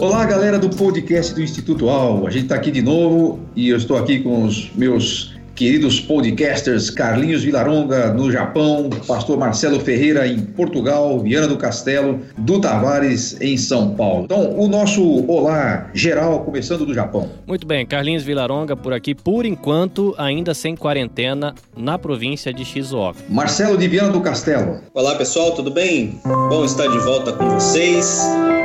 Olá, galera do podcast do Instituto Al. A gente está aqui de novo e eu estou aqui com os meus queridos podcasters Carlinhos Vilaronga no Japão, Pastor Marcelo Ferreira em Portugal, Viana do Castelo, Du Tavares em São Paulo. Então, o nosso olá geral começando do Japão. Muito bem, Carlinhos Vilaronga por aqui, por enquanto ainda sem quarentena na província de Shizuoka. Marcelo de Viana do Castelo. Olá, pessoal, tudo bem? Bom estar de volta com vocês.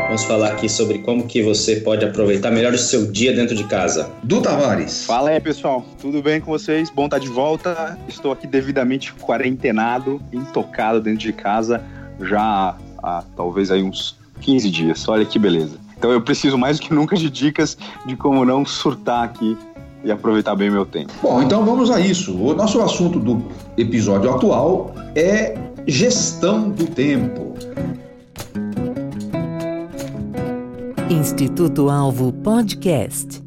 Vamos falar aqui sobre como que você pode aproveitar melhor o seu dia dentro de casa. Du Tavares. Fala aí, pessoal. Tudo bem com vocês? Bom estar de volta. Estou aqui devidamente quarentenado, intocado dentro de casa já há talvez aí uns 15 dias. Olha que beleza. Então eu preciso mais do que nunca de dicas de como não surtar aqui e aproveitar bem meu tempo. Bom, então vamos a isso. O nosso assunto do episódio atual é gestão do tempo. Instituto Alvo Podcast.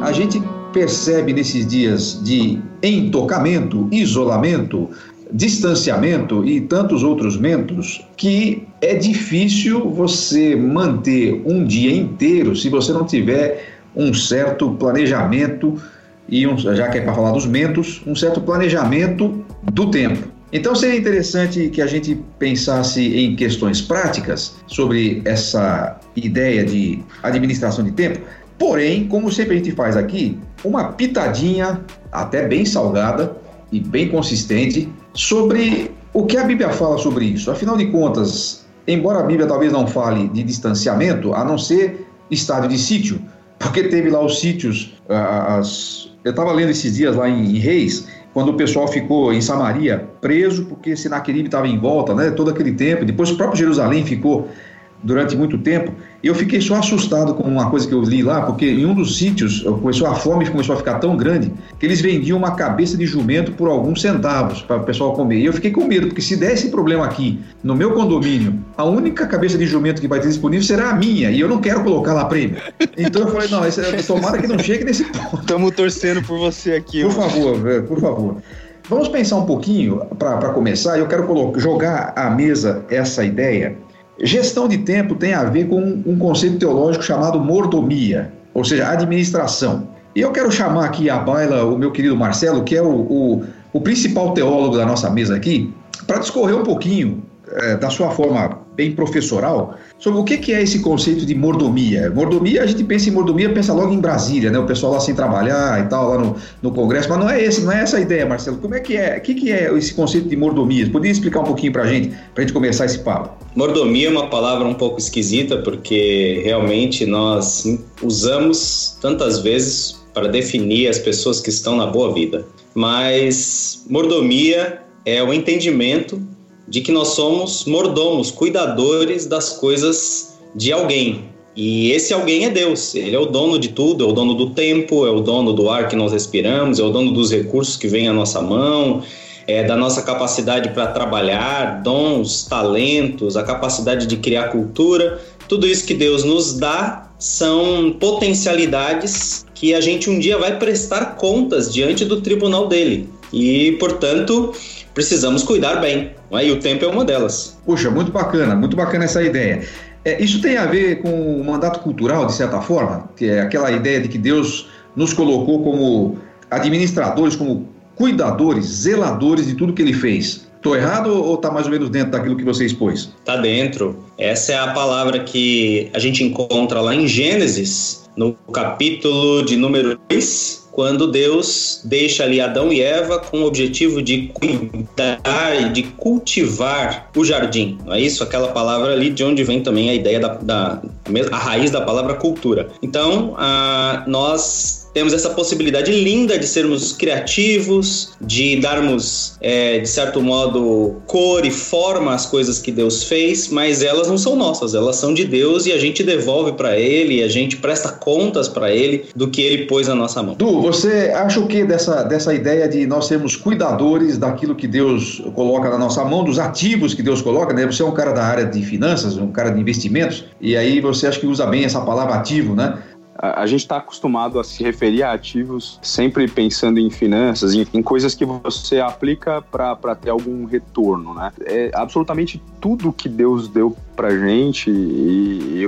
A gente percebe nesses dias de entocamento, isolamento, distanciamento e tantos outros mentos que é difícil você manter um dia inteiro se você não tiver um certo planejamento e um, já que é para falar dos mentos, um certo planejamento do tempo. Então seria interessante que a gente pensasse em questões práticas sobre essa ideia de administração de tempo, porém, como sempre a gente faz aqui, uma pitadinha até bem salgada e bem consistente sobre o que a Bíblia fala sobre isso. Afinal de contas, embora a Bíblia talvez não fale de distanciamento, a não ser estádio de sítio, porque teve lá os sítios, as... eu estava lendo esses dias lá em Reis, quando o pessoal ficou em Samaria preso, porque Senaqueribe estava em volta, né, todo aquele tempo. Depois o próprio Jerusalém ficou durante muito tempo. E eu fiquei só assustado com uma coisa que eu li lá, porque em um dos sítios começou a fome começou a ficar tão grande que eles vendiam uma cabeça de jumento por alguns centavos para o pessoal comer. E eu fiquei com medo, porque se der esse problema aqui no meu condomínio, a única cabeça de jumento que vai ter disponível será a minha, e eu não quero colocar lá prêmio. Então eu falei, não, esse, tomara que não chegue nesse ponto. Estamos torcendo por você aqui. Por favor, por favor. Vamos pensar um pouquinho, para começar, eu quero jogar à mesa essa ideia Gestão de tempo tem a ver com um conceito teológico chamado mordomia, ou seja, administração. E eu quero chamar aqui à baila o meu querido Marcelo, que é o, o, o principal teólogo da nossa mesa aqui, para discorrer um pouquinho é, da sua forma bem professoral sobre o que, que é esse conceito de mordomia. Mordomia, a gente pensa em mordomia, pensa logo em Brasília, né? O pessoal lá sem trabalhar e tal, lá no, no Congresso, mas não é esse, não é essa a ideia, Marcelo. Como é que é? O que, que é esse conceito de mordomia? Poderia explicar um pouquinho para a gente, para a gente começar esse papo? Mordomia é uma palavra um pouco esquisita, porque realmente nós usamos tantas vezes para definir as pessoas que estão na boa vida. Mas mordomia é o entendimento de que nós somos mordomos, cuidadores das coisas de alguém. E esse alguém é Deus. Ele é o dono de tudo, é o dono do tempo, é o dono do ar que nós respiramos, é o dono dos recursos que vêm à nossa mão, é da nossa capacidade para trabalhar, dons, talentos, a capacidade de criar cultura. Tudo isso que Deus nos dá são potencialidades que a gente um dia vai prestar contas diante do tribunal dele. E, portanto, precisamos cuidar bem. Né? E o tempo é uma delas. Puxa, muito bacana, muito bacana essa ideia. É, isso tem a ver com o mandato cultural, de certa forma, que é aquela ideia de que Deus nos colocou como administradores, como cuidadores, zeladores de tudo que ele fez. Estou errado ou está mais ou menos dentro daquilo que você expôs? Está dentro. Essa é a palavra que a gente encontra lá em Gênesis, no capítulo de número 2, quando Deus deixa ali Adão e Eva com o objetivo de cuidar e de cultivar o jardim. Não é isso? Aquela palavra ali de onde vem também a ideia da, da a raiz da palavra cultura. Então, a, nós temos essa possibilidade linda de sermos criativos, de darmos, é, de certo modo, cor e forma às coisas que Deus fez, mas elas não são nossas, elas são de Deus e a gente devolve para Ele, a gente presta contas para Ele do que Ele pôs na nossa mão. Du, você acha o que dessa, dessa ideia de nós sermos cuidadores daquilo que Deus coloca na nossa mão, dos ativos que Deus coloca? Né? Você é um cara da área de finanças, um cara de investimentos, e aí você acha que usa bem essa palavra ativo, né? A, gente está acostumado a se referir a ativos sempre pensando em finanças, em, em coisas que você aplica para ter algum retorno, né? É absolutamente tudo que Deus deu pra gente e, e,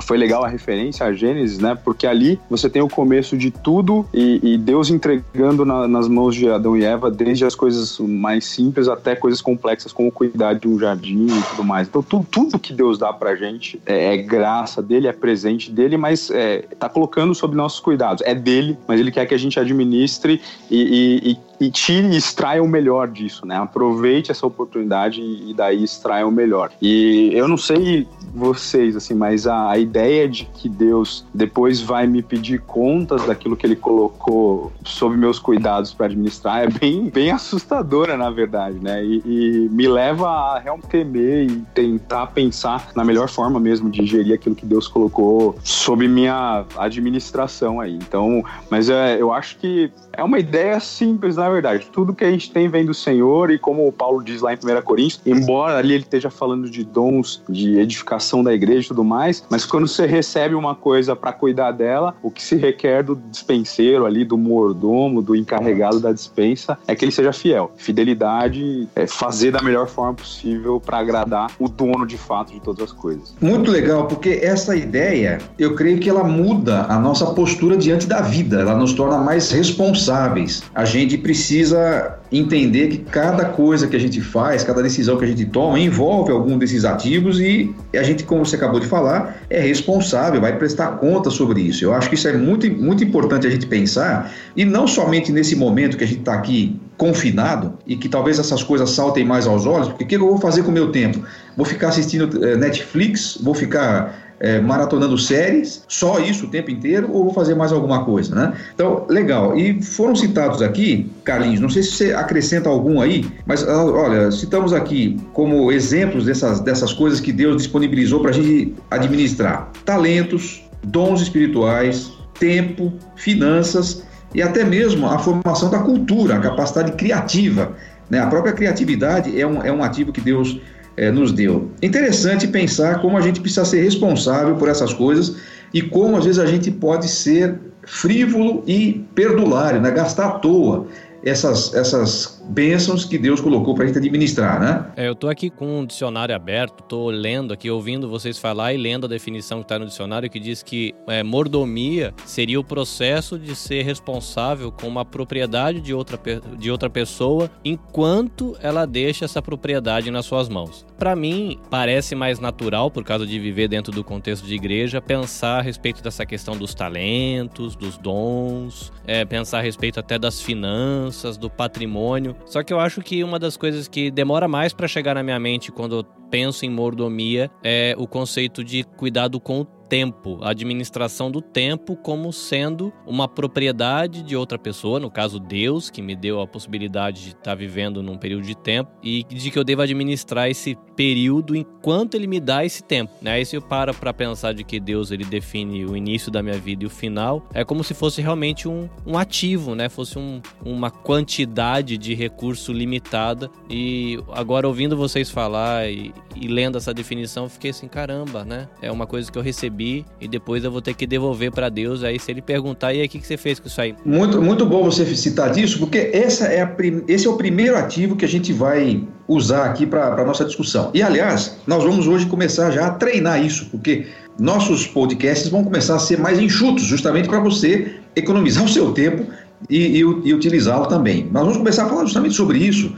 foi legal a referência a Gênesis, né? Porque ali você tem o começo de tudo e, e Deus entregando na, nas mãos de Adão e Eva desde as coisas mais simples até coisas complexas como cuidar de um jardim e tudo mais. Então tudo, tudo que Deus dá pra gente é, é graça dele, é presente dele, mas é, tá colocando sob nossos cuidados. É dele, mas ele quer que a gente administre e, e, e tire e extraia o melhor disso, né? Aproveite essa oportunidade e daí extraia o melhor. E eu não sei vocês, assim, mas a, a ideia de que Deus depois vai me pedir contas daquilo que ele colocou sob meus cuidados para administrar é bem, bem assustadora, na verdade, né? E, e, me leva a realmente temer e tentar pensar na melhor forma mesmo de gerir aquilo que Deus colocou sob minha administração aí. Então, mas é, eu acho que é uma ideia simples, na verdade. Tudo que a gente tem vem do Senhor e como o Paulo diz lá em 1 Coríntios, embora ali ele esteja falando de dons de edificação da igreja e tudo mais, mas quando você recebe uma coisa para cuidar dela, o que se requer do dispenseiro ali, do mordomo, do encarregado da dispensa, é que ele seja fiel. Fidelidade é fazer da melhor forma possível para agradar o dono de fato de todas as coisas. Muito legal, porque essa ideia, eu creio que ela muda a nossa postura diante da vida, ela nos torna mais responsáveis responsáveis. A gente precisa entender que cada coisa que a gente faz, cada decisão que a gente toma, envolve algum desses ativos e a gente, como você acabou de falar, é responsável, vai prestar conta sobre isso. Eu acho que isso é muito, muito importante a gente pensar, e não somente nesse momento que a gente está aqui confinado e que talvez essas coisas saltem mais aos olhos, porque o que eu vou fazer com o meu tempo? Vou ficar assistindo eh, Netflix, vou ficar é, maratonando séries, só isso o tempo inteiro, ou vou fazer mais alguma coisa, né? Então, legal. E foram citados aqui, Carlinhos, não sei se você acrescenta algum aí, mas ah, olha, citamos aqui como exemplos dessas, dessas coisas que Deus disponibilizou para a gente administrar: talentos, dons espirituais, tempo, finanças e até mesmo a formação da cultura, a capacidade criativa. Né? A própria criatividade é um, é um ativo que Deus é, nos deu. Interessante pensar como a gente precisa ser responsável por essas coisas e como às vezes a gente pode ser frívolo e perdulário, né? gastar à toa essas, essas bênçãos que Deus colocou para a gente administrar, né? É, eu estou aqui com um dicionário aberto, estou lendo aqui, ouvindo vocês falar e lendo a definição que está no dicionário, que diz que é, mordomia seria o processo de ser responsável com uma propriedade de outra, de outra pessoa enquanto ela deixa essa propriedade nas suas mãos. Para mim, parece mais natural, por causa de viver dentro do contexto de igreja, pensar a respeito dessa questão dos talentos, dos dons, é, pensar a respeito até das finanças, do patrimônio. Só que eu acho que uma das coisas que demora mais para chegar na minha mente quando eu penso em mordomia é o conceito de cuidado com o tempo, a administração do tempo como sendo uma propriedade de outra pessoa, no caso Deus, que me deu a possibilidade de estar vivendo num período de tempo e de que eu devo administrar esse período enquanto ele me dá esse tempo. Né? Aí se eu paro para pensar de que Deus ele define o início da minha vida e o final, é como se fosse realmente um, um ativo, né? Fosse um, uma quantidade de recurso limitada e agora ouvindo vocês falar e, e lendo essa definição, fiquei assim, caramba, né? É uma coisa que eu recebi recebi e depois eu vou ter que devolver para Deus. Aí se ele perguntar, e aí o que, que você fez com isso aí? Muito, muito bom você citar disso, porque essa é a, esse é o primeiro ativo que a gente vai usar aqui para a nossa discussão. E aliás, nós vamos hoje começar já a treinar isso, porque nossos podcasts vão começar a ser mais enxutos, justamente para você economizar o seu tempo e, e, e utilizá-lo também. Nós vamos começar a falar justamente sobre isso.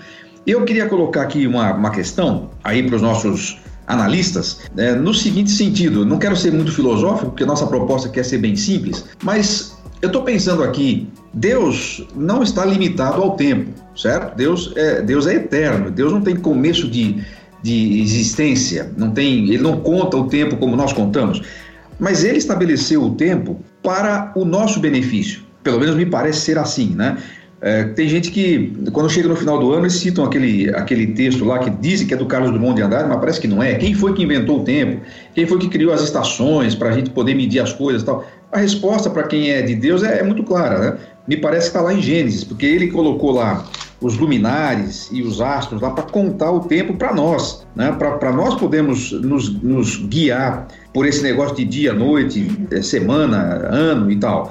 Eu queria colocar aqui uma, uma questão aí para os nossos analistas, né, no seguinte sentido: não quero ser muito filosófico, porque nossa proposta quer ser bem simples, mas eu estou pensando aqui, Deus não está limitado ao tempo, certo? Deus é, Deus é eterno, Deus não tem começo de, de existência, não tem, ele não conta o tempo como nós contamos, mas ele estabeleceu o tempo para o nosso benefício. Pelo menos me parece ser assim, né? É, tem gente que, quando chega no final do ano, eles citam aquele, aquele texto lá que dizem que é do Carlos Drummond de Andrade, mas parece que não é. Quem foi que inventou o tempo? Quem foi que criou as estações para a gente poder medir as coisas e tal? A resposta para quem é de Deus é, é muito clara, né? Me parece que está lá em Gênesis, porque ele colocou lá os luminares e os astros lá para contar o tempo para nós, né? para nós podermos nos, nos guiar por esse negócio de dia, noite, é, semana, ano e tal.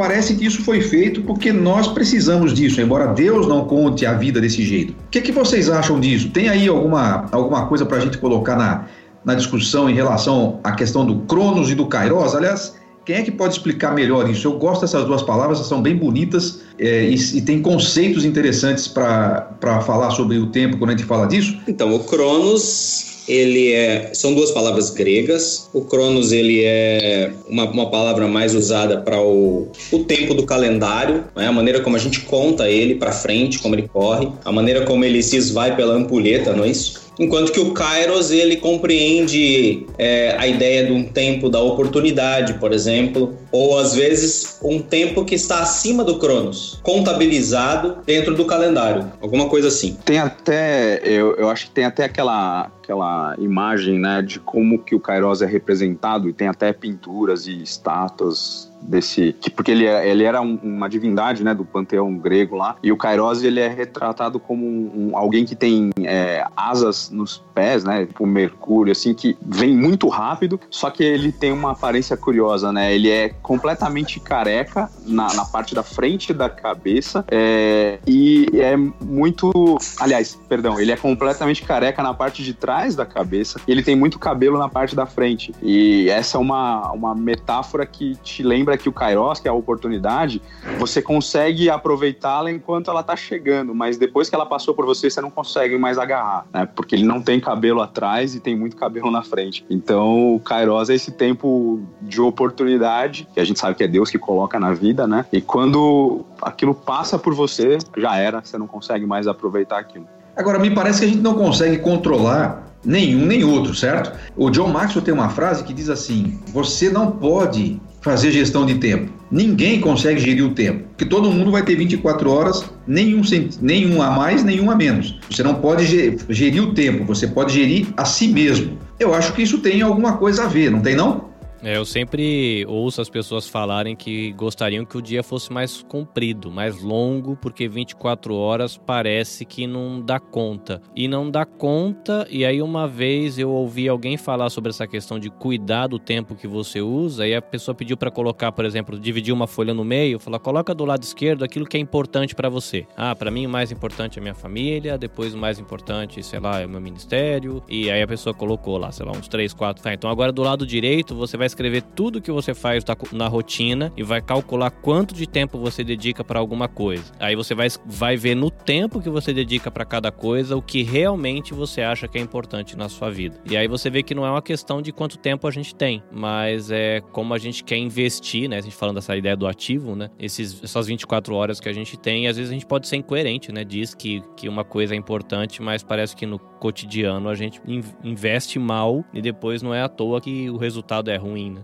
Parece que isso foi feito porque nós precisamos disso, embora Deus não conte a vida desse jeito. O que, que vocês acham disso? Tem aí alguma, alguma coisa para a gente colocar na, na discussão em relação à questão do Cronos e do Kairos? Aliás, quem é que pode explicar melhor isso? Eu gosto dessas duas palavras, são bem bonitas é, e, e, tem conceitos interessantes para falar sobre o tempo quando a gente fala disso. Então, o Cronos ele é são duas palavras gregas. O Cronos ele é uma, uma palavra mais usada para o, o tempo do calendário, né? a maneira como a gente conta ele para frente, como ele corre, a maneira como ele se esvai pela ampulheta, não é isso? Enquanto que o Kairos ele compreende é, a ideia de um tempo da oportunidade, por exemplo, ou às vezes um tempo que está acima do Cronos, contabilizado dentro do calendário, alguma coisa assim. Tem até, eu, eu acho que tem até aquela aquela imagem, né, de como que o Kairos é representado e tem até pinturas e estátuas desse que porque ele, é, ele era um, uma divindade né do panteão grego lá e o Kairos ele é retratado como um, um, alguém que tem é, asas nos pés né tipo Mercúrio assim que vem muito rápido só que ele tem uma aparência curiosa né ele é completamente careca na, na parte da frente da cabeça é, e é muito aliás perdão ele é completamente careca na parte de trás da cabeça e ele tem muito cabelo na parte da frente e essa é uma, uma metáfora que te lembra que o Kairos, que é a oportunidade, você consegue aproveitá-la enquanto ela está chegando, mas depois que ela passou por você, você não consegue mais agarrar, né? Porque ele não tem cabelo atrás e tem muito cabelo na frente. Então, o Kairos é esse tempo de oportunidade, que a gente sabe que é Deus que coloca na vida, né? E quando aquilo passa por você, já era, você não consegue mais aproveitar aquilo. Agora, me parece que a gente não consegue controlar nenhum nem outro, certo? O John Maxwell tem uma frase que diz assim: você não pode fazer gestão de tempo. Ninguém consegue gerir o tempo, porque todo mundo vai ter 24 horas, nenhum, nenhum a mais, nenhum a menos. Você não pode gerir o tempo, você pode gerir a si mesmo. Eu acho que isso tem alguma coisa a ver, não tem não? É, eu sempre ouço as pessoas falarem que gostariam que o dia fosse mais comprido, mais longo, porque 24 horas parece que não dá conta. E não dá conta, e aí uma vez eu ouvi alguém falar sobre essa questão de cuidar do tempo que você usa, e a pessoa pediu para colocar, por exemplo, dividir uma folha no meio, falar, coloca do lado esquerdo aquilo que é importante para você. Ah, para mim o mais importante é minha família, depois o mais importante, sei lá, é o meu ministério, e aí a pessoa colocou lá, sei lá, uns 3, 4, tá, então agora do lado direito você vai escrever tudo que você faz na rotina e vai calcular quanto de tempo você dedica para alguma coisa. Aí você vai, vai ver no tempo que você dedica para cada coisa o que realmente você acha que é importante na sua vida. E aí você vê que não é uma questão de quanto tempo a gente tem, mas é como a gente quer investir, né? A gente falando dessa ideia do ativo, né? Esses, essas 24 horas que a gente tem, às vezes a gente pode ser incoerente, né? Diz que, que uma coisa é importante, mas parece que no cotidiano a gente investe mal e depois não é à toa que o resultado é ruim, né?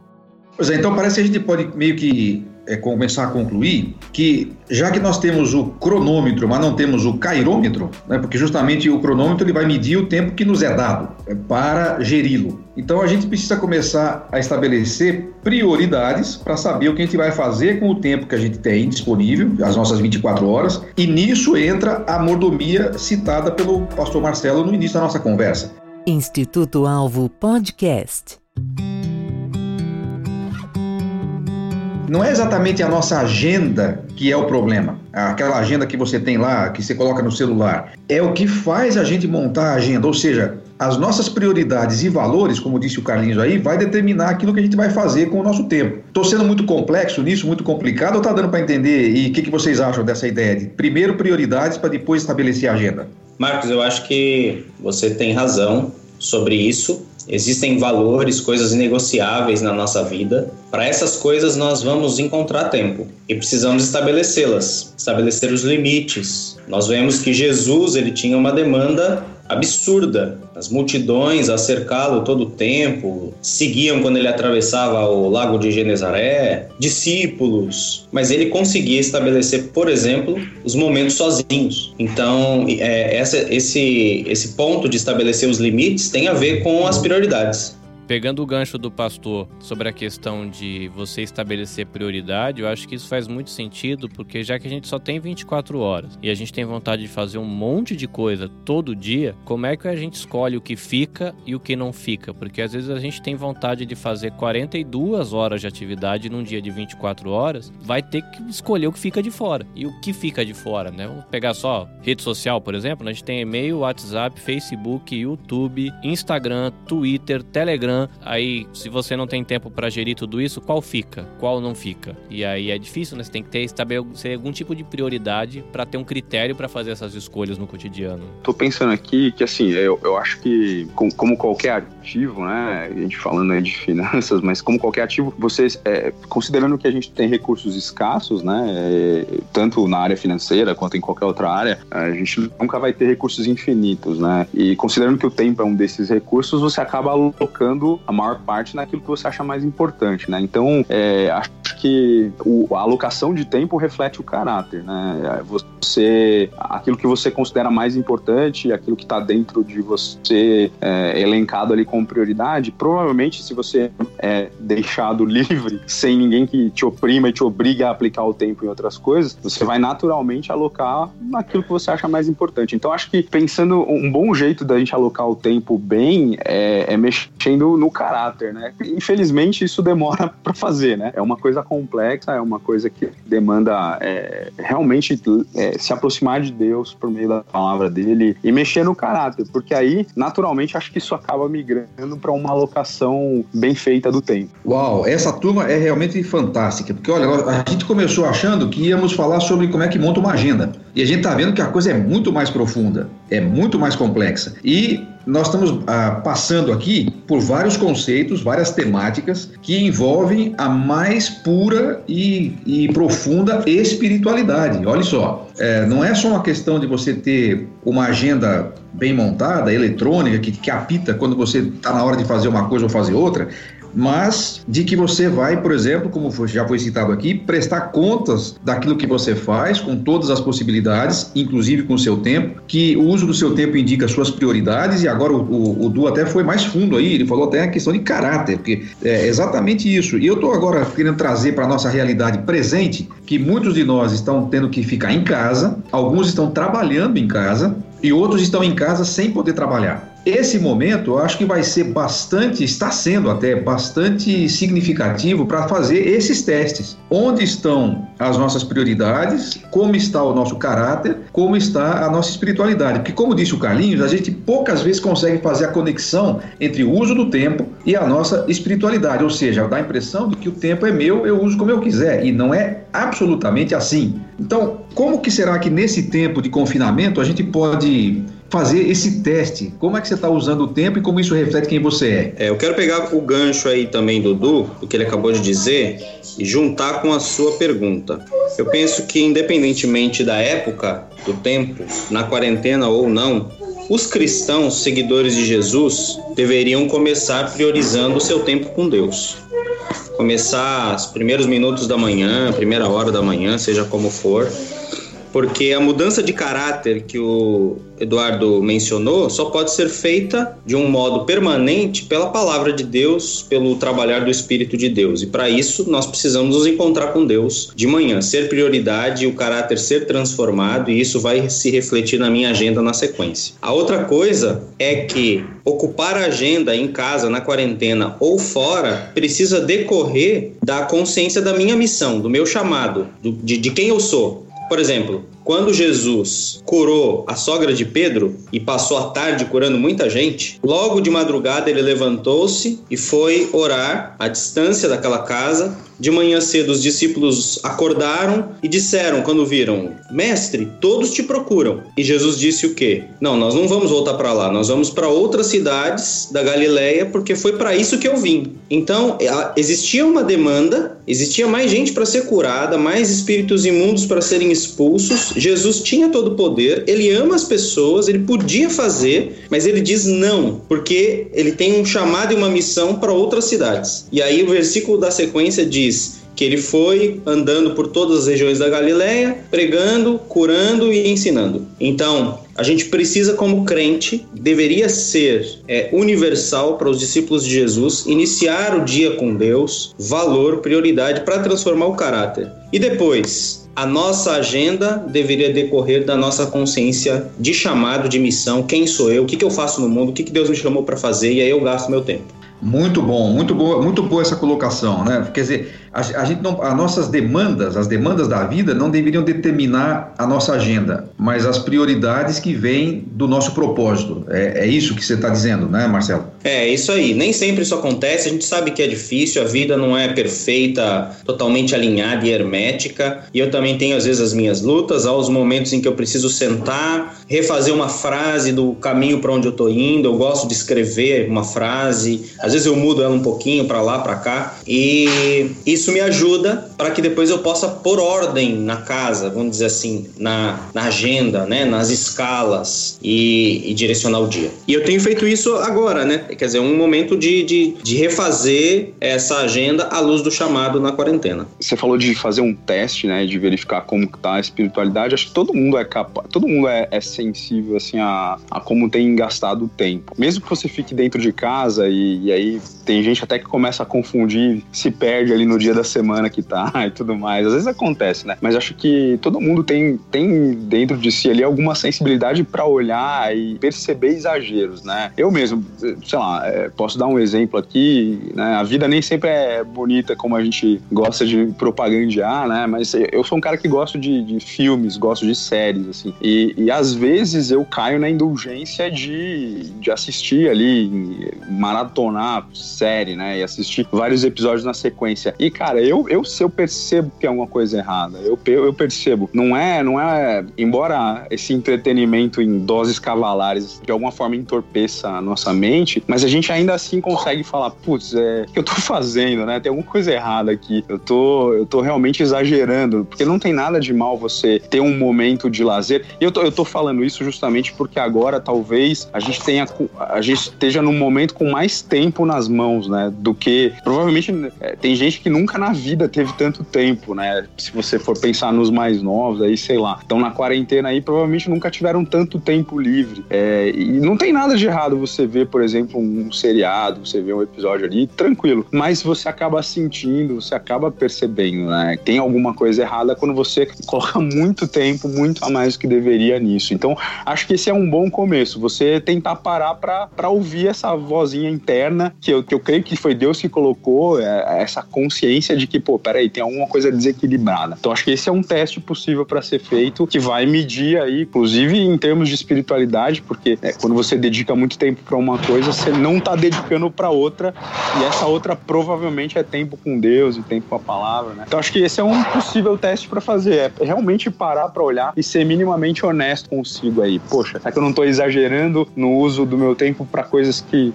Pois é, então parece que a gente pode meio que é, começar a concluir que, já que nós temos o cronômetro, mas não temos o cairômetro, né, porque justamente o cronômetro ele vai medir o tempo que nos é dado é, para geri-lo. Então a gente precisa começar a estabelecer prioridades para saber o que a gente vai fazer com o tempo que a gente tem disponível, as nossas 24 horas, e nisso entra a mordomia citada pelo pastor Marcelo no início da nossa conversa. Instituto Alvo Podcast. Não é exatamente a nossa agenda que é o problema, aquela agenda que você tem lá, que você coloca no celular. É o que faz a gente montar a agenda, ou seja, as nossas prioridades e valores, como disse o Carlinhos aí, vai determinar aquilo que a gente vai fazer com o nosso tempo. Estou sendo muito complexo nisso, muito complicado, ou está dando para entender? E o que, que vocês acham dessa ideia de primeiro prioridades para depois estabelecer a agenda? Marcos, eu acho que você tem razão sobre isso. Existem valores, coisas inegociáveis na nossa vida. Para essas coisas nós vamos encontrar tempo e precisamos estabelecê-las, estabelecer os limites. Nós vemos que Jesus ele tinha uma demanda absurda. As multidões a cercá-lo todo o tempo, seguiam quando ele atravessava o lago de Genezaré, discípulos, mas ele conseguia estabelecer, por exemplo, os momentos sozinhos. Então, é, essa, esse, esse ponto de estabelecer os limites tem a ver com as prioridades. Pegando o gancho do pastor sobre a questão de você estabelecer prioridade, eu acho que isso faz muito sentido, porque já que a gente só tem 24 horas e a gente tem vontade de fazer um monte de coisa todo dia, como é que a gente escolhe o que fica e o que não fica? Porque às vezes a gente tem vontade de fazer 42 horas de atividade num dia de 24 horas, vai ter que escolher o que fica de fora. E o que fica de fora, né? Vamos pegar só rede social, por exemplo, né? a gente tem e-mail, WhatsApp, Facebook, YouTube, Instagram, Twitter, Telegram. Aí, se você não tem tempo para gerir tudo isso, qual fica? Qual não fica? E aí é difícil, né? Você tem que ter estabelecer algum tipo de prioridade para ter um critério para fazer essas escolhas no cotidiano. Tô pensando aqui que assim, eu, eu acho que como qualquer ativo, né? A gente falando aí de finanças, mas como qualquer ativo, vocês é, considerando que a gente tem recursos escassos, né? É, tanto na área financeira quanto em qualquer outra área, a gente nunca vai ter recursos infinitos, né? E considerando que o tempo é um desses recursos, você acaba alocando a maior parte naquilo que você acha mais importante, né? Então, é, acho que o, a alocação de tempo reflete o caráter, né? Você, aquilo que você considera mais importante, aquilo que está dentro de você é, elencado ali como prioridade, provavelmente se você é deixado livre, sem ninguém que te oprima e te obriga a aplicar o tempo em outras coisas, você vai naturalmente alocar naquilo que você acha mais importante. Então, acho que pensando um bom jeito da gente alocar o tempo bem é, é mexendo no caráter, né? Infelizmente, isso demora para fazer, né? É uma coisa complexa, é uma coisa que demanda é, realmente é, se aproximar de Deus por meio da palavra dele e mexer no caráter, porque aí, naturalmente, acho que isso acaba migrando para uma alocação bem feita do tempo. Uau, essa turma é realmente fantástica, porque olha, a gente começou achando que íamos falar sobre como é que monta uma agenda. E a gente está vendo que a coisa é muito mais profunda, é muito mais complexa. E nós estamos ah, passando aqui por vários conceitos, várias temáticas que envolvem a mais pura e, e profunda espiritualidade. Olha só, é, não é só uma questão de você ter uma agenda bem montada, eletrônica, que, que apita quando você está na hora de fazer uma coisa ou fazer outra mas de que você vai, por exemplo, como já foi citado aqui, prestar contas daquilo que você faz, com todas as possibilidades, inclusive com o seu tempo, que o uso do seu tempo indica suas prioridades, e agora o, o, o Du até foi mais fundo aí, ele falou até a questão de caráter, porque é exatamente isso. E eu estou agora querendo trazer para a nossa realidade presente que muitos de nós estão tendo que ficar em casa, alguns estão trabalhando em casa, e outros estão em casa sem poder trabalhar. Esse momento eu acho que vai ser bastante, está sendo até bastante significativo para fazer esses testes. Onde estão as nossas prioridades, como está o nosso caráter, como está a nossa espiritualidade. Porque, como disse o Carlinhos, a gente poucas vezes consegue fazer a conexão entre o uso do tempo e a nossa espiritualidade. Ou seja, dá a impressão de que o tempo é meu, eu uso como eu quiser. E não é absolutamente assim. Então, como que será que nesse tempo de confinamento a gente pode fazer esse teste. Como é que você está usando o tempo e como isso reflete quem você é? é? Eu quero pegar o gancho aí também, Dudu, do que ele acabou de dizer, e juntar com a sua pergunta. Eu penso que, independentemente da época do tempo, na quarentena ou não, os cristãos, seguidores de Jesus, deveriam começar priorizando o seu tempo com Deus. Começar os primeiros minutos da manhã, primeira hora da manhã, seja como for, porque a mudança de caráter que o Eduardo mencionou só pode ser feita de um modo permanente pela palavra de Deus, pelo trabalhar do Espírito de Deus. E para isso nós precisamos nos encontrar com Deus de manhã, ser prioridade o caráter ser transformado, e isso vai se refletir na minha agenda na sequência. A outra coisa é que ocupar a agenda em casa, na quarentena ou fora, precisa decorrer da consciência da minha missão, do meu chamado, do, de, de quem eu sou. Por exemplo, quando Jesus curou a sogra de Pedro e passou a tarde curando muita gente, logo de madrugada ele levantou-se e foi orar à distância daquela casa. De manhã cedo os discípulos acordaram e disseram quando viram: "Mestre, todos te procuram". E Jesus disse o quê? Não, nós não vamos voltar para lá, nós vamos para outras cidades da Galileia, porque foi para isso que eu vim. Então, existia uma demanda, existia mais gente para ser curada, mais espíritos imundos para serem expulsos, Jesus tinha todo o poder, ele ama as pessoas, ele podia fazer, mas ele diz não, porque ele tem um chamado e uma missão para outras cidades. E aí o versículo da sequência diz: que ele foi andando por todas as regiões da Galileia, pregando, curando e ensinando. Então, a gente precisa, como crente, deveria ser é, universal para os discípulos de Jesus, iniciar o dia com Deus, valor, prioridade para transformar o caráter. E depois, a nossa agenda deveria decorrer da nossa consciência de chamado, de missão, quem sou eu, o que, que eu faço no mundo, o que, que Deus me chamou para fazer, e aí eu gasto meu tempo. Muito bom, muito boa, muito boa essa colocação, né? Quer dizer, a, a, gente não, as nossas demandas, as demandas da vida não deveriam determinar a nossa agenda, mas as prioridades que vêm do nosso propósito. É, é isso que você está dizendo, né, Marcelo? É isso aí. Nem sempre isso acontece. A gente sabe que é difícil. A vida não é perfeita, totalmente alinhada e hermética. E eu também tenho às vezes as minhas lutas, aos momentos em que eu preciso sentar, refazer uma frase do caminho para onde eu estou indo. Eu gosto de escrever uma frase às vezes eu mudo ela um pouquinho para lá, para cá, e isso me ajuda para que depois eu possa pôr ordem na casa, vamos dizer assim, na, na agenda, né, nas escalas e, e, direcionar o dia. E eu tenho feito isso agora, né? Quer dizer, um momento de, de, de refazer essa agenda à luz do chamado na quarentena. Você falou de fazer um teste, né, de verificar como está a espiritualidade. Acho que todo mundo é capaz, todo mundo é, é sensível assim a, a como tem gastado o tempo. Mesmo que você fique dentro de casa e, e aí tem gente até que começa a confundir, se perde ali no dia da semana que tá e tudo mais. Às vezes acontece, né? Mas acho que todo mundo tem, tem dentro de si ali alguma sensibilidade para olhar e perceber exageros, né? Eu mesmo, sei lá, é, posso dar um exemplo aqui, né? A vida nem sempre é bonita como a gente gosta de propagandear, né? Mas eu sou um cara que gosto de, de filmes, gosto de séries, assim. E, e às vezes eu caio na indulgência de, de assistir ali, maratonar série, né? E assistir vários episódios na sequência. E, cara, eu, eu, eu percebo que é uma coisa errada. Eu, eu percebo. Não é, não é. Embora esse entretenimento em doses cavalares de alguma forma entorpeça a nossa mente, mas a gente ainda assim consegue falar, putz, é, o que eu tô fazendo, né? Tem alguma coisa errada aqui. Eu tô, eu tô realmente exagerando. Porque não tem nada de mal você ter um momento de lazer. E eu tô, eu tô falando isso justamente porque agora talvez a gente tenha. A gente esteja num momento com mais tempo nas mãos, né? Do que provavelmente é, tem gente que nunca na vida teve tanto tempo, né? Se você for pensar nos mais novos, aí sei lá, estão na quarentena aí, provavelmente nunca tiveram tanto tempo livre. É, e não tem nada de errado você ver, por exemplo, um seriado, você vê um episódio ali, tranquilo. Mas você acaba sentindo, você acaba percebendo, né? Tem alguma coisa errada quando você coloca muito tempo, muito a mais do que deveria nisso. Então, acho que esse é um bom começo. Você tentar parar para ouvir essa vozinha interna que eu, que eu creio que foi Deus que colocou é, essa consciência de que, pô, peraí, tem alguma coisa desequilibrada. Então acho que esse é um teste possível para ser feito que vai medir aí, inclusive em termos de espiritualidade, porque é, quando você dedica muito tempo para uma coisa, você não tá dedicando para outra e essa outra provavelmente é tempo com Deus e tempo com a palavra, né? Então acho que esse é um possível teste para fazer, é realmente parar para olhar e ser minimamente honesto consigo aí. Poxa, será que eu não tô exagerando no uso do meu tempo para coisas que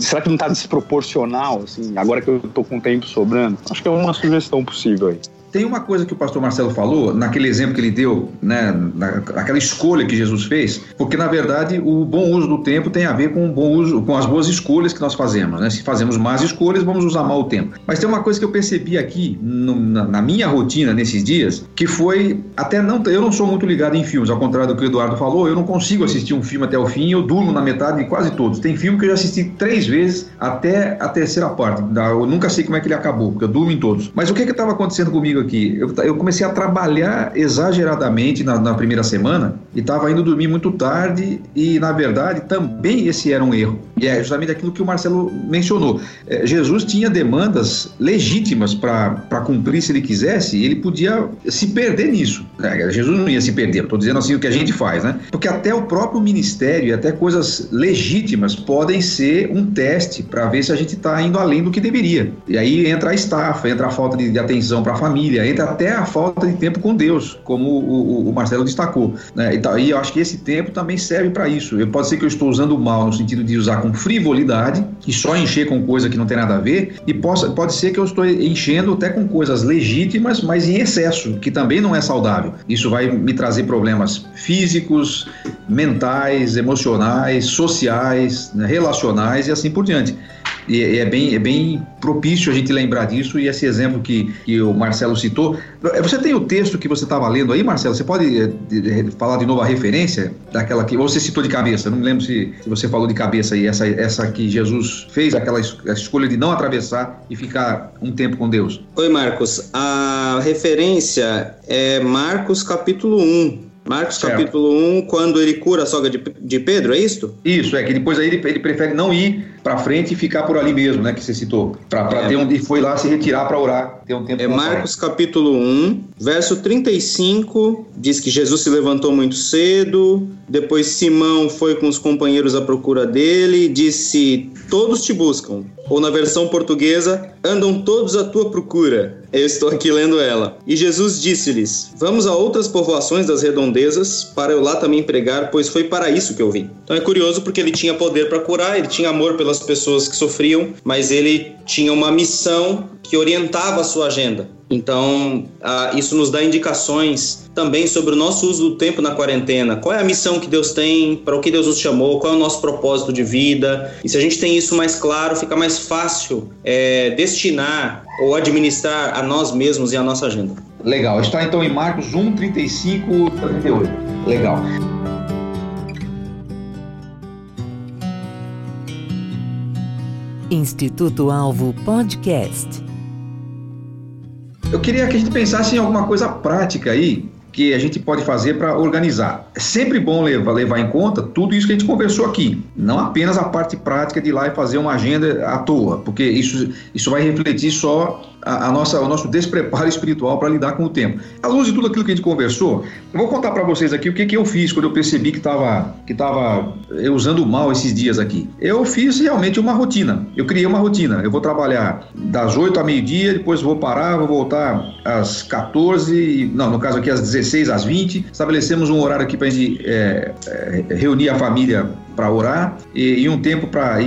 será que não tá desproporcional, assim, agora que eu tô com tempo sobrando? Acho que é uma sugestão possível aí. Tem uma coisa que o pastor Marcelo falou, naquele exemplo que ele deu, né, naquela escolha que Jesus fez, porque na verdade o bom uso do tempo tem a ver com o bom uso, com as boas escolhas que nós fazemos, né? Se fazemos más escolhas, vamos usar mal o tempo. Mas tem uma coisa que eu percebi aqui no, na, na, minha rotina nesses dias, que foi até não, eu não sou muito ligado em filmes, ao contrário do que o Eduardo falou, eu não consigo assistir um filme até o fim, eu durmo na metade de quase todos. Tem filme que eu já assisti três vezes até a terceira parte, eu nunca sei como é que ele acabou, porque eu durmo em todos. Mas o que que estava acontecendo comigo aqui? Eu, eu comecei a trabalhar exageradamente na, na primeira semana e estava indo dormir muito tarde e, na verdade, também esse era um erro. E é justamente aquilo que o Marcelo mencionou. É, Jesus tinha demandas legítimas para cumprir se ele quisesse, e ele podia se perder nisso. É, Jesus não ia se perder, estou dizendo assim o que a gente faz, né? Porque até o próprio ministério e até coisas legítimas podem ser um teste para ver se a gente está indo além do que deveria. E aí entra a estafa, entra a falta de, de atenção para a família, entra até a falta de tempo com Deus, como o, o, Marcelo destacou. Né? E, e, eu acho que esse tempo também serve para isso. Eu, pode ser que eu estou usando mal no sentido de usar com frivolidade e só encher com coisa que não tem nada a ver, e possa, pode ser que eu estou enchendo até com coisas legítimas, mas em excesso, que também não é saudável. Isso vai me trazer problemas físicos, mentais, emocionais, sociais, né? relacionais e assim por diante. E, é, bem, é bem propício a gente lembrar disso e esse exemplo que, que o Marcelo citou. Você tem o texto que você estava lendo aí, Marcelo? Você pode é, falar de novo a referência daquela que você citou de cabeça? Não me lembro se, se você falou de cabeça aí, essa, essa que Jesus fez, aquela escolha de não atravessar e ficar um tempo com Deus. Oi, Marcos. A referência é Marcos capítulo 1, Marcos certo. capítulo 1, quando ele cura a sogra de, de Pedro, é isso? Isso, é que depois aí ele, ele prefere não ir para frente e ficar por ali mesmo, né, que você citou. Para é. ter um, e foi lá se retirar para orar, ter um tempo É Marcos capítulo 1, verso 35, diz que Jesus se levantou muito cedo, depois Simão foi com os companheiros à procura dele e disse: Todos te buscam. Ou na versão portuguesa, andam todos à tua procura. Eu estou aqui lendo ela. E Jesus disse-lhes: Vamos a outras povoações das redondezas, para eu lá também pregar, pois foi para isso que eu vim. Então é curioso porque ele tinha poder para curar, ele tinha amor pelas pessoas que sofriam, mas ele tinha uma missão que orientava a sua agenda. Então, uh, isso nos dá indicações também sobre o nosso uso do tempo na quarentena. Qual é a missão que Deus tem, para o que Deus nos chamou, qual é o nosso propósito de vida. E se a gente tem isso mais claro, fica mais fácil é, destinar ou administrar a nós mesmos e a nossa agenda. Legal. Está então em Marcos 1, 35, 38. Legal. Instituto Alvo Podcast. Eu queria que a gente pensasse em alguma coisa prática aí que a gente pode fazer para organizar. É sempre bom levar, levar em conta tudo isso que a gente conversou aqui, não apenas a parte prática de ir lá e fazer uma agenda à toa, porque isso, isso vai refletir só a, nossa, o nosso despreparo espiritual para lidar com o tempo. À luz de tudo aquilo que a gente conversou, eu vou contar para vocês aqui o que, que eu fiz quando eu percebi que estava que tava eu usando mal esses dias aqui. Eu fiz realmente uma rotina. Eu criei uma rotina. Eu vou trabalhar das 8 a meio-dia, depois vou parar, vou voltar às 14, não, no caso aqui às 16 às 20. Estabelecemos um horário aqui para a gente é, é, reunir a família para orar e, e, um tempo para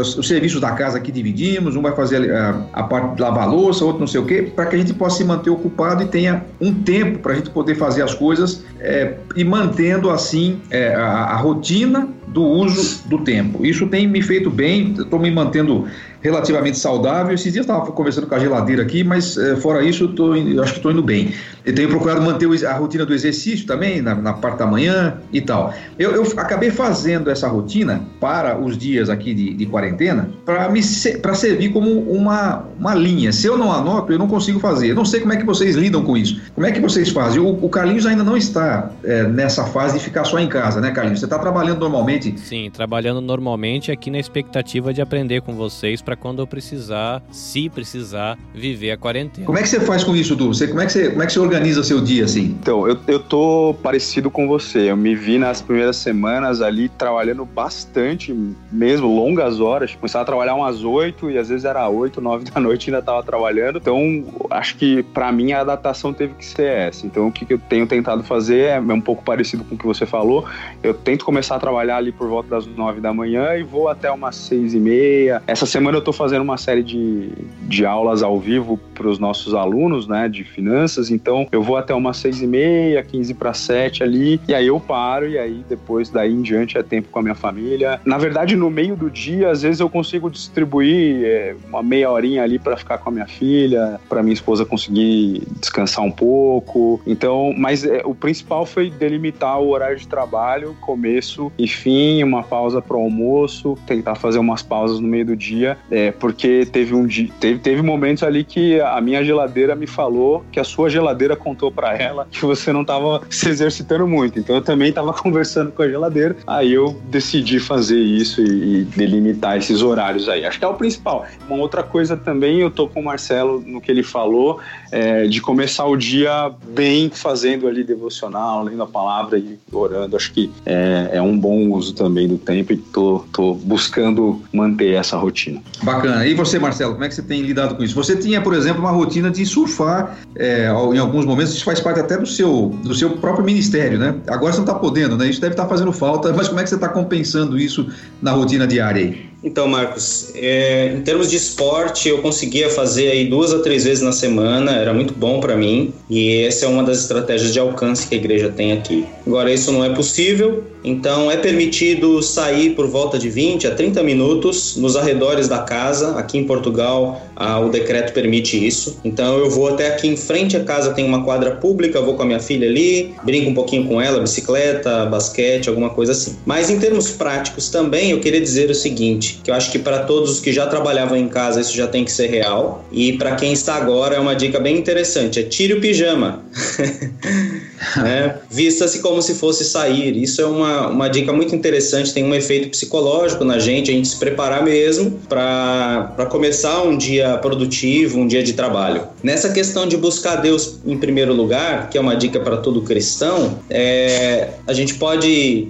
os, os, serviços da casa aqui dividimos, um vai fazer a, a parte de lavar louça, outro não sei o quê, para que a gente possa se manter ocupado e tenha um tempo para a gente poder fazer as coisas é, e mantendo assim é, a, a rotina do uso do tempo. Isso tem me feito bem, estou me mantendo relativamente saudável. Esses dias estava conversando com a geladeira aqui, mas é, fora isso, tô, acho que estou indo bem. Eu tenho procurado manter a rotina do exercício também, na, na parte da manhã e tal. Eu, eu, acabei fazendo essa rotina para os dias aqui de, de quarentena para servir como uma, uma linha. Se eu não anoto, eu não consigo fazer. Eu não sei como é que vocês lidam com isso. Como é que vocês fazem? O, o Carlinhos ainda não está é, nessa fase de ficar só em casa, né, Carlinhos? Você está trabalhando normalmente? Sim, trabalhando normalmente aqui na expectativa de aprender com vocês para quando eu precisar, se precisar, viver a quarentena. Como é que você faz com isso, Du? Você, como, é que você, como é que você organiza o seu dia assim? Então, eu, eu tô parecido com você. Eu me vi nas primeiras semanas ali trabalhando bastante, mesmo longas horas. Começava a trabalhar umas 8 e às vezes era 8, 9 da noite e ainda tava trabalhando. Então, acho que para mim a adaptação teve que ser essa. Então, o que, que eu tenho tentado fazer é, é um pouco parecido com o que você falou. Eu tento começar a trabalhar ali por volta das 9 da manhã e vou até umas 6 e meia. Essa semana eu fazendo fazendo uma série de, de aulas ao vivo para os nossos alunos, né, de finanças. Então eu vou até umas seis e meia, quinze para sete ali, e aí eu paro e aí depois daí em diante é tempo com a minha família. Na verdade, no meio do dia, às vezes eu consigo distribuir é, uma meia horinha ali para ficar com a minha filha, para minha esposa conseguir descansar um pouco. Então, mas é, o principal foi delimitar o horário de trabalho, começo e fim, uma pausa para o almoço, tentar fazer umas pausas no meio do dia, é, porque teve um dia, teve, teve momentos ali que a minha geladeira me falou que a sua geladeira contou para ela que você não estava se exercitando muito. Então eu também estava conversando com a geladeira. Aí eu decidi fazer isso e, e, delimitar esses horários aí. Acho que é o principal. Uma outra coisa também, eu tô com o Marcelo no que ele falou, é, de começar o dia bem fazendo ali devocional, lendo a palavra e orando. Acho que é, é um bom uso também do tempo e tô, tô buscando manter essa rotina. Bacana. E você, Marcelo, como é que você tem lidado com isso? Você tinha, por exemplo, uma rotina de surfar é, em alguns momentos, isso faz parte até do seu, do seu próprio ministério, né? Agora você não está podendo, né? Isso deve estar tá fazendo falta, mas como é que você está compensando isso na rotina diária aí? Então, Marcos, é, em termos de esporte, eu conseguia fazer aí duas a três vezes na semana, era muito bom para mim, e essa é uma das estratégias de alcance que a igreja tem aqui. Agora, isso não é possível, Então é permitido sair por volta de 20 a 30 minutos nos arredores da casa. Aqui em Portugal, o decreto permite isso. Então eu vou até aqui em frente à casa, tem uma quadra pública, vou com a minha filha ali, brinco um pouquinho com ela, bicicleta, basquete, alguma coisa assim. Mas em termos práticos também, eu queria dizer o seguinte, que eu acho que para todos os que já trabalhavam em casa, isso já tem que ser real. E para quem está agora, é uma dica bem interessante: é tire o pijama. né? Vista-se como se fosse sair. Isso é uma, uma dica muito interessante, tem um efeito psicológico na gente, a gente se preparar mesmo para começar um dia produtivo, um dia de trabalho. Nessa questão de buscar Deus em primeiro lugar, que é uma dica para todo cristão, é, a gente pode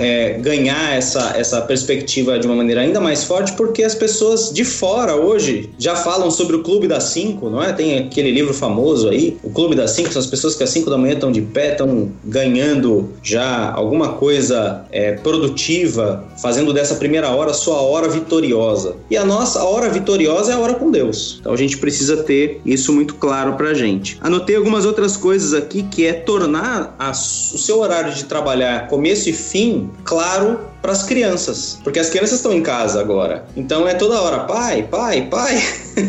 é, ganhar essa, essa perspectiva de uma maneira ainda mais forte, porque as pessoas de fora hoje já falam sobre o Clube das Cinco, não é? Tem aquele livro famoso aí, o Clube das Cinco, são as pessoas que às cinco da manhã estão de pé, estão ganhando já alguma coisa é, produtiva, fazendo dessa primeira hora sua hora vitoriosa. E a nossa hora vitoriosa é a hora com Deus. Então a gente precisa ter isso muito claro pra gente. Anotei algumas outras coisas aqui que é tornar a, o seu horário de trabalhar começo e fim claro para as crianças, porque as crianças estão em casa agora. Então é toda hora pai, pai, pai.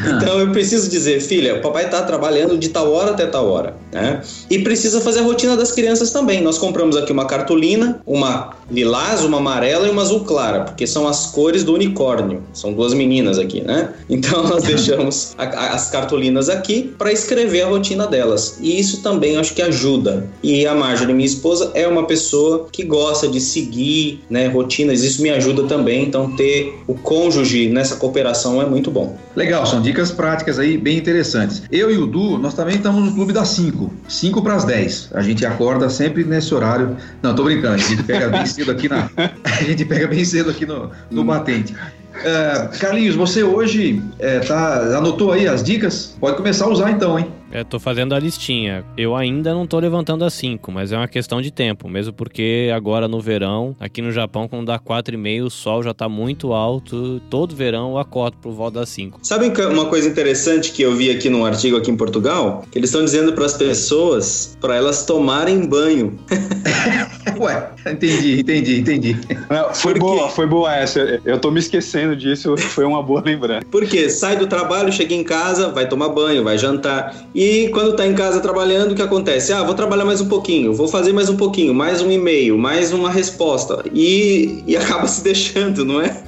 então eu preciso dizer, filha, o papai está trabalhando de tal hora até tal hora, né? E precisa fazer a rotina das crianças também. Nós compramos aqui uma cartolina, uma lilás, uma amarela e uma azul clara, porque são as cores do unicórnio. São duas meninas aqui, né? Então nós deixamos a, a, as cartolinas aqui para escrever a rotina delas. E isso também acho que ajuda. E a Marjorie, minha esposa, é uma pessoa que gosta de seguir né, rotinas. Isso me ajuda também. Então ter o cônjuge nessa cooperação é muito bom. Legal, são dicas práticas aí bem interessantes. Eu e o Du, nós também estamos no clube das 5, 5 para as 10. A gente acorda sempre nesse horário. Não, tô brincando, a gente pega bem cedo aqui na. A gente pega bem cedo aqui no, no batente. Uh, Carlinhos, você hoje é, tá, anotou aí as dicas? Pode começar a usar então, hein? Eu tô fazendo a listinha. Eu ainda não tô levantando as 5, mas é uma questão de tempo, mesmo porque agora no verão, aqui no Japão, quando dá 4 e meio, o sol já tá muito alto. Todo verão eu acordo pro volta das 5. Sabe uma coisa interessante que eu vi aqui num artigo aqui em Portugal? Que eles estão dizendo para as pessoas para elas tomarem banho. Ué, entendi, entendi, entendi. Não, foi boa, foi boa essa. Eu tô me esquecendo disso, foi uma boa lembrança. Porque sai do trabalho, chega em casa, vai tomar banho, vai jantar. E quando tá em casa trabalhando, o que acontece? Ah, vou trabalhar mais um pouquinho, vou fazer mais um pouquinho, mais um e-mail, mais uma resposta. E, e acaba se deixando, não é?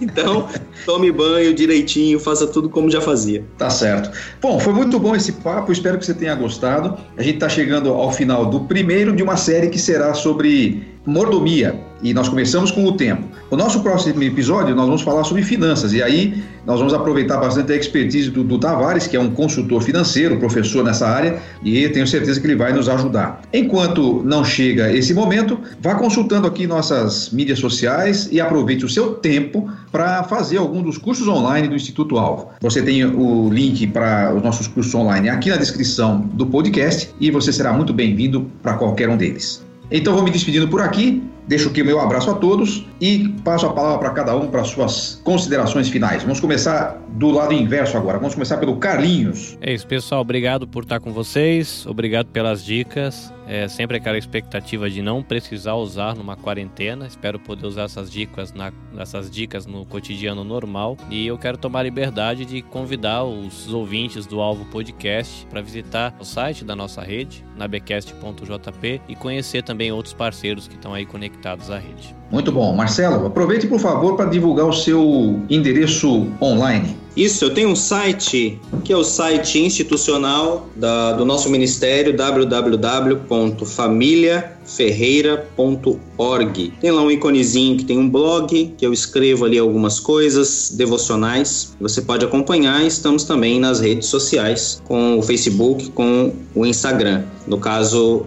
então, tome banho direitinho, faça tudo como já fazia. Tá certo. Bom, foi muito bom esse papo, espero que você tenha gostado. A gente tá chegando ao final do primeiro de uma série que será sobre mordomia. E nós começamos com o tempo. O nosso próximo episódio nós vamos falar sobre finanças e aí nós vamos aproveitar bastante a expertise do, do Tavares, que é um consultor financeiro, professor nessa área, e tenho certeza que ele vai nos ajudar. Enquanto não chega esse momento, vá consultando aqui nossas mídias sociais e aproveite o seu tempo para fazer algum dos cursos online do Instituto Alvo. Você tem o link para os nossos cursos online aqui na descrição do podcast e você será muito bem-vindo para qualquer um deles. Então vou me despedindo por aqui, deixo aqui o meu abraço a todos e passo a palavra para cada um para suas considerações finais. Vamos começar do lado inverso agora. Vamos começar pelo Carlinhos. É isso, pessoal. Obrigado por estar com vocês. Obrigado pelas dicas. É sempre aquela expectativa de não precisar usar numa quarentena. Espero poder usar essas dicas, na, essas dicas no cotidiano normal. E eu quero tomar a liberdade de convidar os ouvintes do Alvo Podcast para visitar o site da nossa rede, nabecast.jp, e conhecer também outros parceiros que estão aí conectados à rede. Muito bom. Marcelo, aproveite, por favor, para divulgar o seu endereço online. Isso, eu tenho um site que é o site institucional da, do nosso ministério, www.familiaferreira.org. Tem lá um iconezinho que tem um blog, que eu escrevo ali algumas coisas devocionais. Você pode acompanhar. Estamos também nas redes sociais, com o Facebook, com o Instagram. No caso,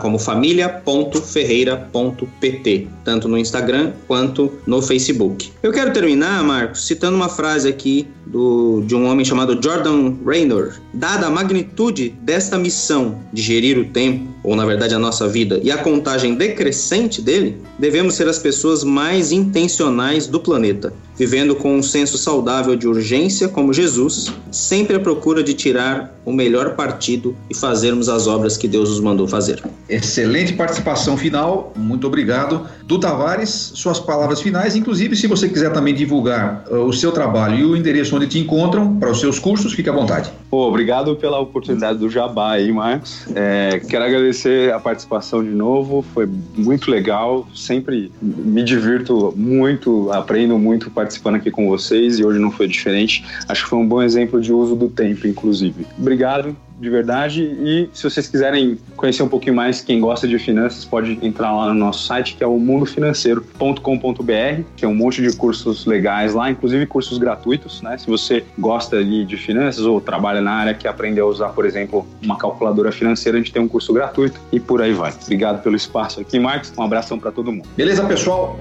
como família.ferreira.pt, tanto no Instagram quanto no Facebook. Eu quero terminar, Marcos, citando uma frase aqui do, de um homem chamado Jordan Raynor. Dada a magnitude desta missão de gerir o tempo, ou na verdade a nossa vida, e a contagem decrescente dele, devemos ser as pessoas mais intencionais do planeta. Vivendo com um senso saudável de urgência como Jesus, sempre à procura de tirar o melhor partido e fazermos as obras que Deus nos mandou fazer. Excelente participação final, muito obrigado. Du Tavares, suas palavras finais, inclusive se você quiser também divulgar uh, o seu trabalho e o endereço onde te encontram para os seus cursos, fique à vontade. Pô, obrigado pela oportunidade do Jabá aí, Marcos. É, quero agradecer a participação de novo, foi muito legal, sempre me divirto muito, aprendo muito participando aqui com vocês e hoje não foi diferente. Acho que foi um bom exemplo de uso do tempo, inclusive. Obrigado de verdade. E se vocês quiserem conhecer um pouquinho mais, quem gosta de finanças, pode entrar lá no nosso site, que é o mundofinanceiro.com.br. Tem um monte de cursos legais lá, inclusive cursos gratuitos, né? Se você gosta ali de finanças ou trabalha na área que aprendeu a usar, por exemplo, uma calculadora financeira, a gente tem um curso gratuito e por aí vai. Obrigado pelo espaço aqui, Marcos. Um abração para todo mundo. Beleza, pessoal?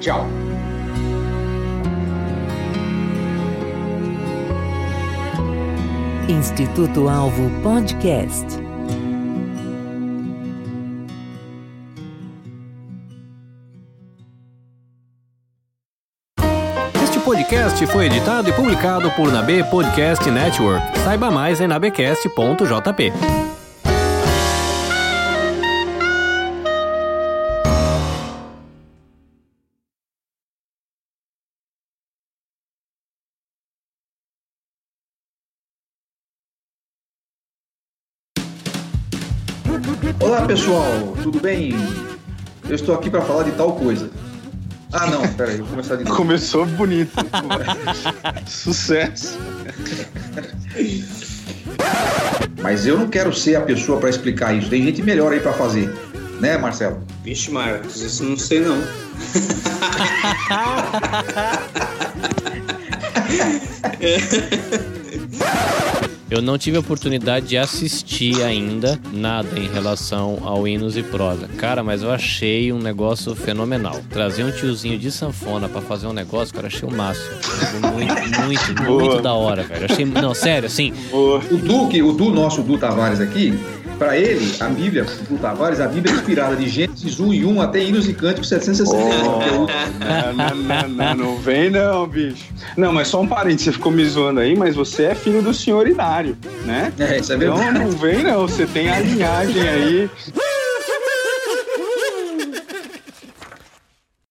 Tchau. Instituto Alvo Podcast. Este podcast foi editado e publicado por Nabe Podcast Network. Saiba mais em nabecast.jp. Olá, pessoal, tudo bem? Eu estou aqui para falar de tal coisa. Ah, não, peraí, vou começar de novo. Começou bonito. Sucesso. Mas eu não quero ser a pessoa para explicar isso. Tem gente melhor aí para fazer, né, Marcelo? Vixe, Marcos, isso não sei não. Eu não tive a oportunidade de assistir ainda nada em relação ao hinos e prosa. Cara, mas eu achei um negócio fenomenal. Trazer um tiozinho de sanfona pra fazer um negócio, cara, achei o máximo. Muito, muito, muito da hora, velho. Achei, não, sério, assim. O Du, que, o Du, nosso Du Tavares aqui, para ele, a Bíblia, Du Tavares, a Bíblia é inspirada de Gênesis 1 e 1 até hinos e cânticos 760. Não, não, não, não, não vem não, bicho. Não, mas só um parente, você ficou me zoando aí, mas você é filho do senhor Inário, né? É, isso é Então verdade. não vem não, você tem a linhagem aí